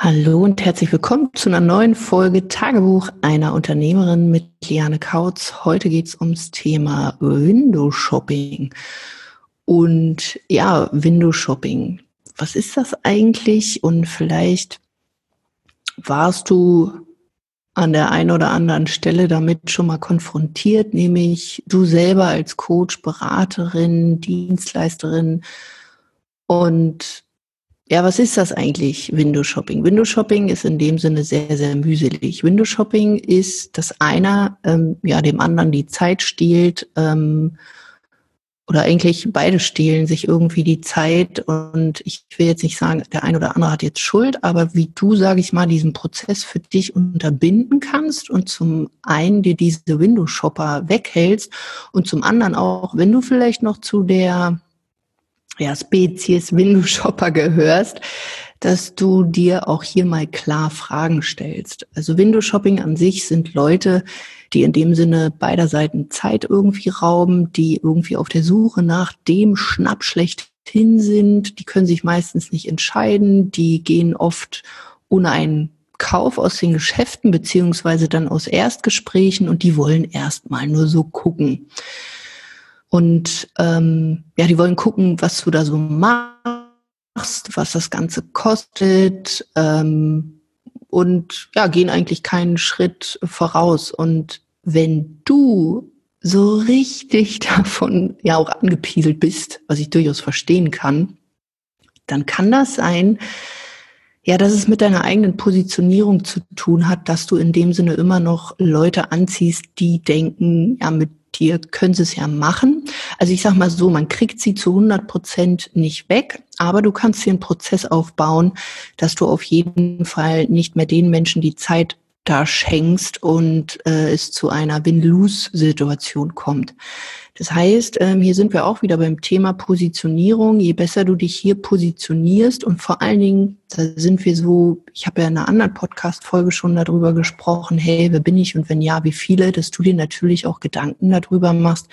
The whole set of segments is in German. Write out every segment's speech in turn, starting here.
Hallo und herzlich willkommen zu einer neuen Folge Tagebuch einer Unternehmerin mit Liane Kautz. Heute geht es ums Thema Window Shopping. Und ja, Window Shopping. Was ist das eigentlich? Und vielleicht warst du an der einen oder anderen Stelle damit schon mal konfrontiert, nämlich du selber als Coach, Beraterin, Dienstleisterin und ja, was ist das eigentlich, Window Shopping? Window Shopping ist in dem Sinne sehr, sehr mühselig. Window Shopping ist, dass einer ähm, ja dem anderen die Zeit stiehlt ähm, oder eigentlich beide stehlen sich irgendwie die Zeit. Und ich will jetzt nicht sagen, der eine oder andere hat jetzt Schuld, aber wie du, sage ich mal, diesen Prozess für dich unterbinden kannst und zum einen dir diese Window Shopper weghältst und zum anderen auch, wenn du vielleicht noch zu der ja, Spezies Window Shopper gehörst, dass du dir auch hier mal klar Fragen stellst. Also Window Shopping an sich sind Leute, die in dem Sinne beider Seiten Zeit irgendwie rauben, die irgendwie auf der Suche nach dem Schnapp schlechthin sind. Die können sich meistens nicht entscheiden. Die gehen oft ohne einen Kauf aus den Geschäften beziehungsweise dann aus Erstgesprächen und die wollen erstmal nur so gucken. Und ähm, ja, die wollen gucken, was du da so machst, was das Ganze kostet ähm, und ja, gehen eigentlich keinen Schritt voraus. Und wenn du so richtig davon ja auch angepieselt bist, was ich durchaus verstehen kann, dann kann das sein, ja, dass es mit deiner eigenen Positionierung zu tun hat, dass du in dem Sinne immer noch Leute anziehst, die denken, ja, mit dir können sie es ja machen. Also ich sag mal so, man kriegt sie zu 100 Prozent nicht weg, aber du kannst hier einen Prozess aufbauen, dass du auf jeden Fall nicht mehr den Menschen die Zeit da schenkst und äh, es zu einer Win-Lose-Situation kommt. Das heißt, ähm, hier sind wir auch wieder beim Thema Positionierung. Je besser du dich hier positionierst und vor allen Dingen, da sind wir so, ich habe ja in einer anderen Podcast-Folge schon darüber gesprochen, hey, wer bin ich und wenn ja, wie viele, dass du dir natürlich auch Gedanken darüber machst,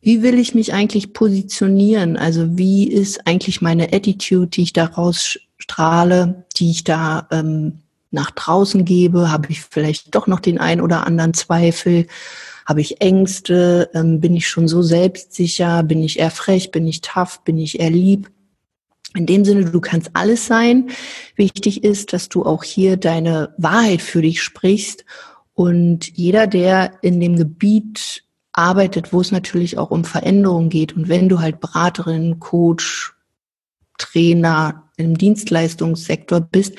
wie will ich mich eigentlich positionieren? Also wie ist eigentlich meine Attitude, die ich daraus strahle, die ich da ähm, nach draußen gebe? Habe ich vielleicht doch noch den ein oder anderen Zweifel? Habe ich Ängste? Ähm, bin ich schon so selbstsicher? Bin ich eher frech? Bin ich tough? Bin ich eher lieb? In dem Sinne, du kannst alles sein. Wichtig ist, dass du auch hier deine Wahrheit für dich sprichst. Und jeder, der in dem Gebiet arbeitet, wo es natürlich auch um Veränderung geht, und wenn du halt Beraterin, Coach, Trainer im Dienstleistungssektor bist,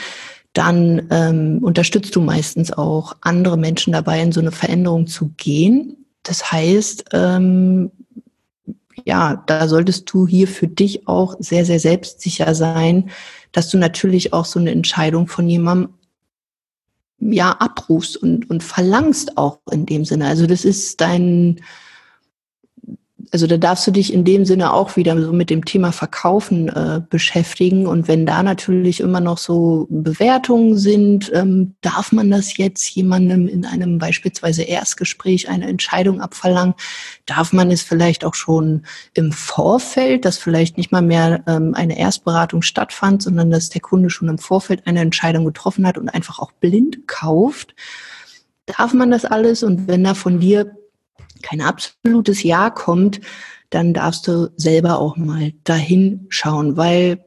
dann ähm, unterstützt du meistens auch andere Menschen dabei, in so eine Veränderung zu gehen. Das heißt, ähm, ja, da solltest du hier für dich auch sehr, sehr selbstsicher sein, dass du natürlich auch so eine Entscheidung von jemandem ja abrufst und, und verlangst auch in dem Sinne. Also das ist dein, also da darfst du dich in dem Sinne auch wieder so mit dem Thema Verkaufen äh, beschäftigen. Und wenn da natürlich immer noch so Bewertungen sind, ähm, darf man das jetzt jemandem in einem beispielsweise Erstgespräch eine Entscheidung abverlangen? Darf man es vielleicht auch schon im Vorfeld, dass vielleicht nicht mal mehr ähm, eine Erstberatung stattfand, sondern dass der Kunde schon im Vorfeld eine Entscheidung getroffen hat und einfach auch blind kauft? Darf man das alles? Und wenn da von dir kein absolutes Ja kommt, dann darfst du selber auch mal dahin schauen, weil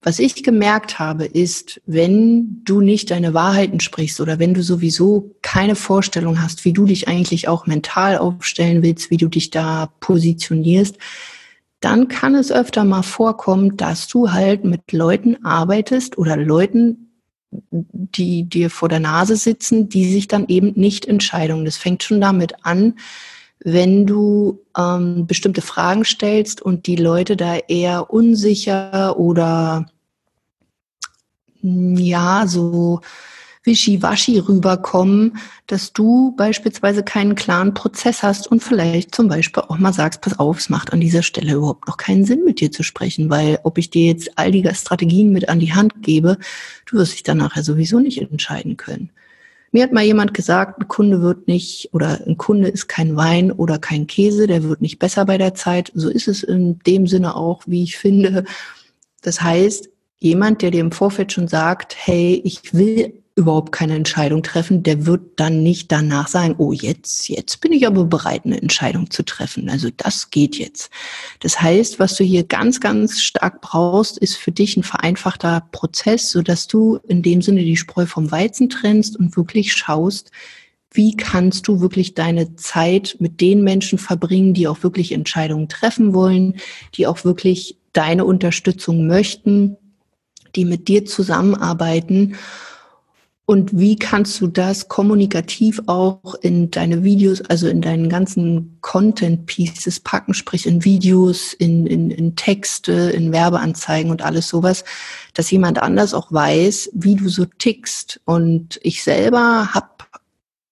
was ich gemerkt habe, ist, wenn du nicht deine Wahrheiten sprichst oder wenn du sowieso keine Vorstellung hast, wie du dich eigentlich auch mental aufstellen willst, wie du dich da positionierst, dann kann es öfter mal vorkommen, dass du halt mit Leuten arbeitest oder Leuten, die dir vor der Nase sitzen, die sich dann eben nicht entscheiden. Das fängt schon damit an, wenn du ähm, bestimmte Fragen stellst und die Leute da eher unsicher oder hm, ja, so wischiwaschi rüberkommen, dass du beispielsweise keinen klaren Prozess hast und vielleicht zum Beispiel auch mal sagst, pass auf, es macht an dieser Stelle überhaupt noch keinen Sinn, mit dir zu sprechen, weil ob ich dir jetzt all die Strategien mit an die Hand gebe, du wirst dich dann nachher sowieso nicht entscheiden können. Mir hat mal jemand gesagt, ein Kunde wird nicht oder ein Kunde ist kein Wein oder kein Käse, der wird nicht besser bei der Zeit. So ist es in dem Sinne auch, wie ich finde. Das heißt, jemand, der dir im Vorfeld schon sagt, hey, ich will überhaupt keine Entscheidung treffen, der wird dann nicht danach sagen, oh, jetzt, jetzt bin ich aber bereit, eine Entscheidung zu treffen. Also das geht jetzt. Das heißt, was du hier ganz, ganz stark brauchst, ist für dich ein vereinfachter Prozess, so dass du in dem Sinne die Spreu vom Weizen trennst und wirklich schaust, wie kannst du wirklich deine Zeit mit den Menschen verbringen, die auch wirklich Entscheidungen treffen wollen, die auch wirklich deine Unterstützung möchten, die mit dir zusammenarbeiten und wie kannst du das kommunikativ auch in deine Videos, also in deinen ganzen Content-Pieces packen, sprich in Videos, in, in, in Texte, in Werbeanzeigen und alles sowas, dass jemand anders auch weiß, wie du so tickst. Und ich selber habe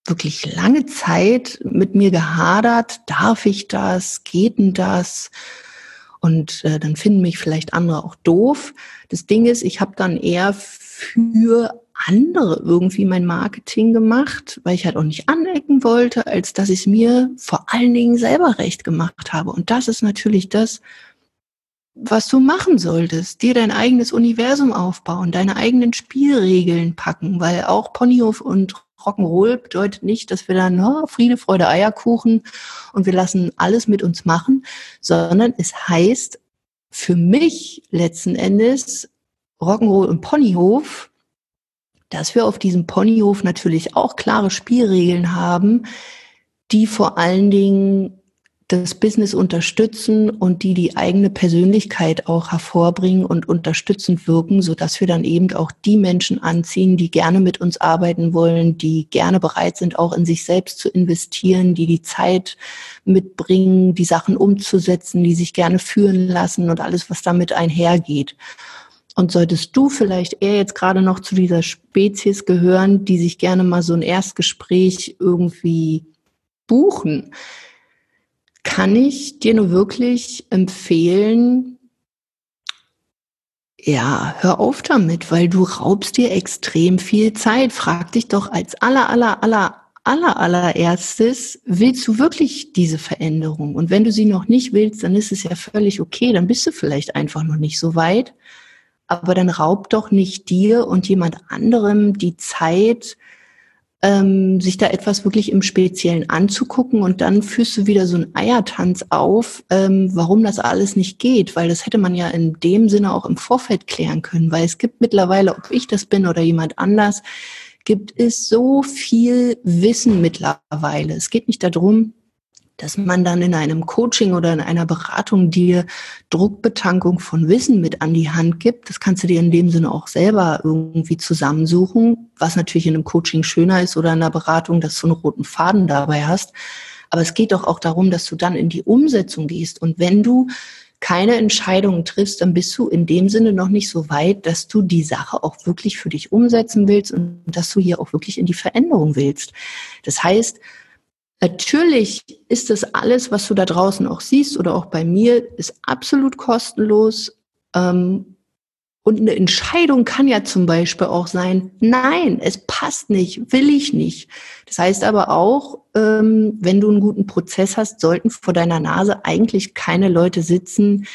wirklich lange Zeit mit mir gehadert, darf ich das, geht denn das? Und äh, dann finden mich vielleicht andere auch doof. Das Ding ist, ich habe dann eher für andere irgendwie mein Marketing gemacht, weil ich halt auch nicht anecken wollte, als dass ich es mir vor allen Dingen selber recht gemacht habe. Und das ist natürlich das, was du machen solltest. Dir dein eigenes Universum aufbauen, deine eigenen Spielregeln packen, weil auch Ponyhof und Rock'n'Roll bedeutet nicht, dass wir dann oh, Friede, Freude, Eierkuchen und wir lassen alles mit uns machen, sondern es heißt für mich letzten Endes Rock'n'Roll und Ponyhof dass wir auf diesem Ponyhof natürlich auch klare Spielregeln haben, die vor allen Dingen das Business unterstützen und die die eigene Persönlichkeit auch hervorbringen und unterstützend wirken, so dass wir dann eben auch die Menschen anziehen, die gerne mit uns arbeiten wollen, die gerne bereit sind, auch in sich selbst zu investieren, die die Zeit mitbringen, die Sachen umzusetzen, die sich gerne führen lassen und alles, was damit einhergeht. Und solltest du vielleicht eher jetzt gerade noch zu dieser Spezies gehören, die sich gerne mal so ein Erstgespräch irgendwie buchen, kann ich dir nur wirklich empfehlen, ja, hör auf damit, weil du raubst dir extrem viel Zeit. Frag dich doch als aller, aller, aller, aller, allererstes, willst du wirklich diese Veränderung? Und wenn du sie noch nicht willst, dann ist es ja völlig okay, dann bist du vielleicht einfach noch nicht so weit aber dann raubt doch nicht dir und jemand anderem die Zeit, ähm, sich da etwas wirklich im Speziellen anzugucken und dann führst du wieder so einen Eiertanz auf, ähm, warum das alles nicht geht, weil das hätte man ja in dem Sinne auch im Vorfeld klären können, weil es gibt mittlerweile, ob ich das bin oder jemand anders, gibt es so viel Wissen mittlerweile. Es geht nicht darum, dass man dann in einem Coaching oder in einer Beratung dir Druckbetankung von Wissen mit an die Hand gibt. Das kannst du dir in dem Sinne auch selber irgendwie zusammensuchen, was natürlich in einem Coaching schöner ist oder in einer Beratung, dass du einen roten Faden dabei hast. Aber es geht doch auch darum, dass du dann in die Umsetzung gehst. Und wenn du keine Entscheidungen triffst, dann bist du in dem Sinne noch nicht so weit, dass du die Sache auch wirklich für dich umsetzen willst und dass du hier auch wirklich in die Veränderung willst. Das heißt, Natürlich ist das alles, was du da draußen auch siehst oder auch bei mir, ist absolut kostenlos. Ähm, und eine Entscheidung kann ja zum Beispiel auch sein, nein, es passt nicht, will ich nicht. Das heißt aber auch, ähm, wenn du einen guten Prozess hast, sollten vor deiner Nase eigentlich keine Leute sitzen,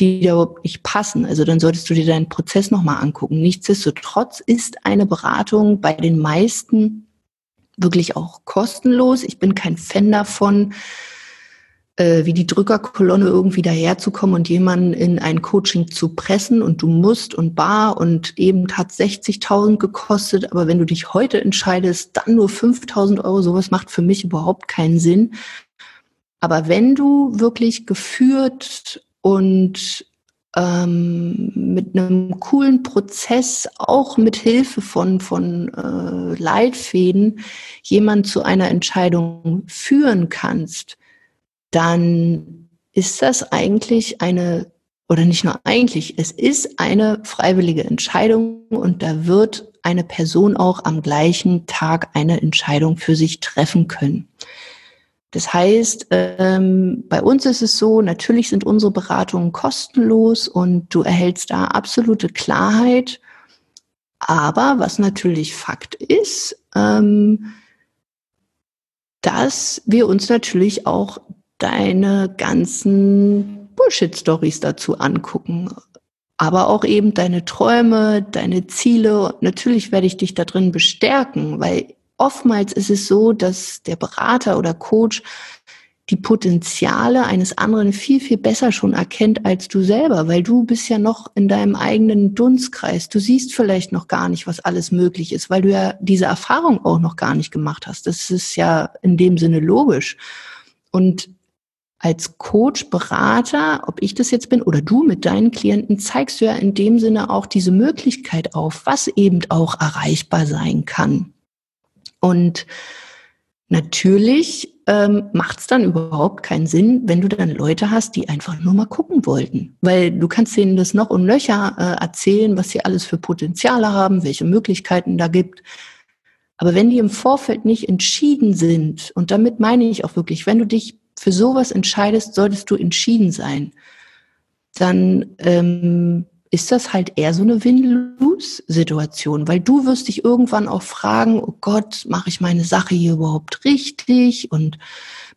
die da überhaupt nicht passen. Also dann solltest du dir deinen Prozess nochmal angucken. Nichtsdestotrotz ist eine Beratung bei den meisten wirklich auch kostenlos. Ich bin kein Fan davon, äh, wie die Drückerkolonne irgendwie daherzukommen und jemanden in ein Coaching zu pressen und du musst und bar und eben hat 60.000 gekostet, aber wenn du dich heute entscheidest, dann nur 5.000 Euro, sowas macht für mich überhaupt keinen Sinn. Aber wenn du wirklich geführt und ähm, mit einem coolen Prozess, auch mit Hilfe von, von äh, Leitfäden, jemand zu einer Entscheidung führen kannst, dann ist das eigentlich eine, oder nicht nur eigentlich, es ist eine freiwillige Entscheidung und da wird eine Person auch am gleichen Tag eine Entscheidung für sich treffen können. Das heißt, ähm, bei uns ist es so, natürlich sind unsere Beratungen kostenlos und du erhältst da absolute Klarheit. Aber was natürlich Fakt ist, ähm, dass wir uns natürlich auch deine ganzen Bullshit-Stories dazu angucken. aber auch eben deine Träume, deine Ziele. Natürlich werde ich dich da drin bestärken, weil oftmals ist es so, dass der Berater oder Coach die Potenziale eines anderen viel, viel besser schon erkennt als du selber, weil du bist ja noch in deinem eigenen Dunstkreis. Du siehst vielleicht noch gar nicht, was alles möglich ist, weil du ja diese Erfahrung auch noch gar nicht gemacht hast. Das ist ja in dem Sinne logisch. Und als Coach, Berater, ob ich das jetzt bin oder du mit deinen Klienten, zeigst du ja in dem Sinne auch diese Möglichkeit auf, was eben auch erreichbar sein kann. Und natürlich ähm, macht es dann überhaupt keinen Sinn, wenn du dann Leute hast, die einfach nur mal gucken wollten. Weil du kannst denen das noch und Löcher äh, erzählen, was sie alles für Potenziale haben, welche Möglichkeiten da gibt. Aber wenn die im Vorfeld nicht entschieden sind, und damit meine ich auch wirklich, wenn du dich für sowas entscheidest, solltest du entschieden sein, dann ähm, ist das halt eher so eine Win-Lose-Situation, weil du wirst dich irgendwann auch fragen, oh Gott, mache ich meine Sache hier überhaupt richtig? Und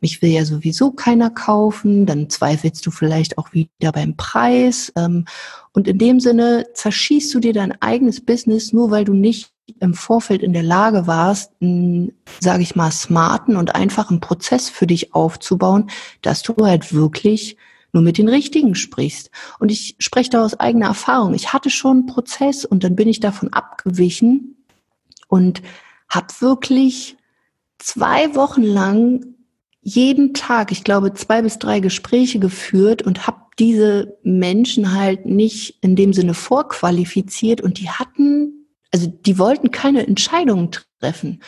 mich will ja sowieso keiner kaufen, dann zweifelst du vielleicht auch wieder beim Preis. Ähm, und in dem Sinne zerschießt du dir dein eigenes Business, nur weil du nicht im Vorfeld in der Lage warst, einen, sage ich mal, smarten und einfachen Prozess für dich aufzubauen, dass du halt wirklich nur mit den Richtigen sprichst. Und ich spreche da aus eigener Erfahrung. Ich hatte schon einen Prozess und dann bin ich davon abgewichen und habe wirklich zwei Wochen lang jeden Tag, ich glaube, zwei bis drei Gespräche geführt und habe diese Menschen halt nicht in dem Sinne vorqualifiziert und die hatten, also die wollten keine Entscheidungen treffen.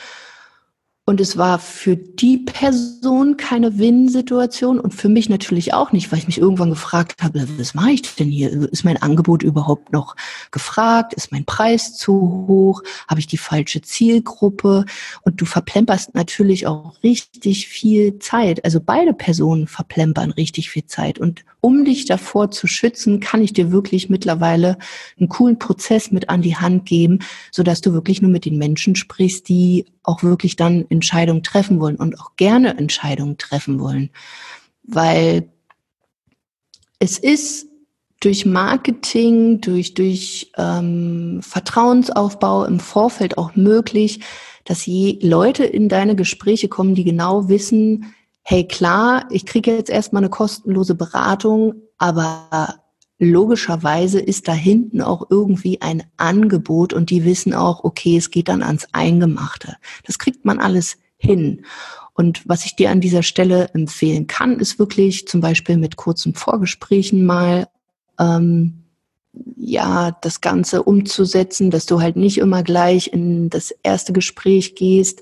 Und es war für die Person keine Win-Situation und für mich natürlich auch nicht, weil ich mich irgendwann gefragt habe, was mache ich denn hier? Ist mein Angebot überhaupt noch gefragt? Ist mein Preis zu hoch? Habe ich die falsche Zielgruppe? Und du verplemperst natürlich auch richtig viel Zeit. Also beide Personen verplempern richtig viel Zeit. Und um dich davor zu schützen, kann ich dir wirklich mittlerweile einen coolen Prozess mit an die Hand geben, sodass du wirklich nur mit den Menschen sprichst, die auch wirklich dann Entscheidungen treffen wollen und auch gerne Entscheidungen treffen wollen. Weil es ist durch Marketing, durch, durch ähm, Vertrauensaufbau im Vorfeld auch möglich, dass je Leute in deine Gespräche kommen, die genau wissen, hey klar, ich kriege jetzt erstmal eine kostenlose Beratung, aber logischerweise ist da hinten auch irgendwie ein Angebot und die wissen auch, okay, es geht dann ans Eingemachte. Das kriegt man alles hin. Und was ich dir an dieser Stelle empfehlen kann, ist wirklich zum Beispiel mit kurzen Vorgesprächen mal ähm, ja das Ganze umzusetzen, dass du halt nicht immer gleich in das erste Gespräch gehst,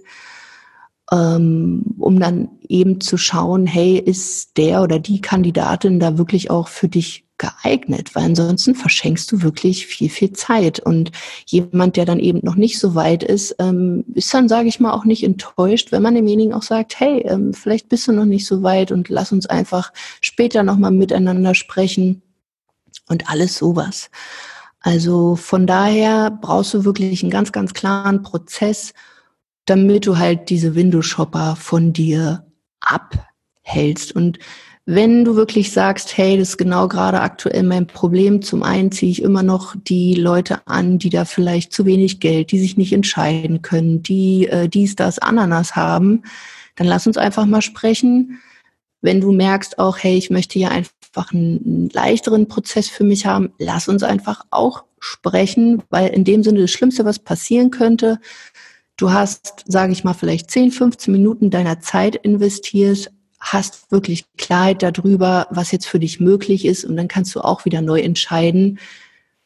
ähm, um dann eben zu schauen, hey, ist der oder die Kandidatin da wirklich auch für dich geeignet, weil ansonsten verschenkst du wirklich viel, viel Zeit. Und jemand, der dann eben noch nicht so weit ist, ähm, ist dann, sage ich mal, auch nicht enttäuscht, wenn man demjenigen auch sagt, hey, ähm, vielleicht bist du noch nicht so weit und lass uns einfach später nochmal miteinander sprechen und alles sowas. Also von daher brauchst du wirklich einen ganz, ganz klaren Prozess, damit du halt diese Window-Shopper von dir abhältst. Und wenn du wirklich sagst, hey, das ist genau gerade aktuell mein Problem, zum einen ziehe ich immer noch die Leute an, die da vielleicht zu wenig Geld, die sich nicht entscheiden können, die äh, dies, das, Ananas haben, dann lass uns einfach mal sprechen. Wenn du merkst auch, hey, ich möchte hier einfach einen leichteren Prozess für mich haben, lass uns einfach auch sprechen, weil in dem Sinne das Schlimmste, was passieren könnte, du hast, sage ich mal, vielleicht 10, 15 Minuten deiner Zeit investiert, hast wirklich Klarheit darüber, was jetzt für dich möglich ist und dann kannst du auch wieder neu entscheiden,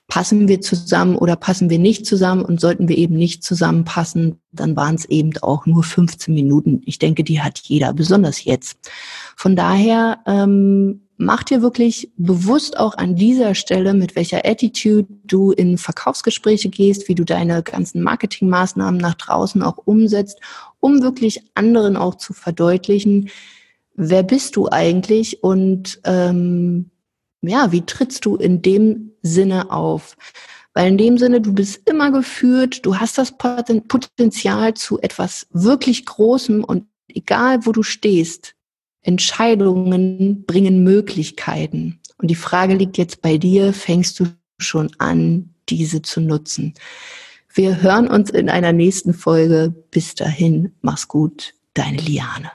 passen wir zusammen oder passen wir nicht zusammen und sollten wir eben nicht zusammenpassen, dann waren es eben auch nur 15 Minuten. Ich denke, die hat jeder, besonders jetzt. Von daher ähm, mach dir wirklich bewusst auch an dieser Stelle, mit welcher Attitude du in Verkaufsgespräche gehst, wie du deine ganzen Marketingmaßnahmen nach draußen auch umsetzt, um wirklich anderen auch zu verdeutlichen, wer bist du eigentlich und ähm, ja, wie trittst du in dem Sinne auf? Weil in dem Sinne, du bist immer geführt, du hast das Potenzial zu etwas wirklich Großem und egal wo du stehst, Entscheidungen bringen Möglichkeiten. Und die Frage liegt jetzt bei dir, fängst du schon an, diese zu nutzen. Wir hören uns in einer nächsten Folge. Bis dahin, mach's gut, deine Liane.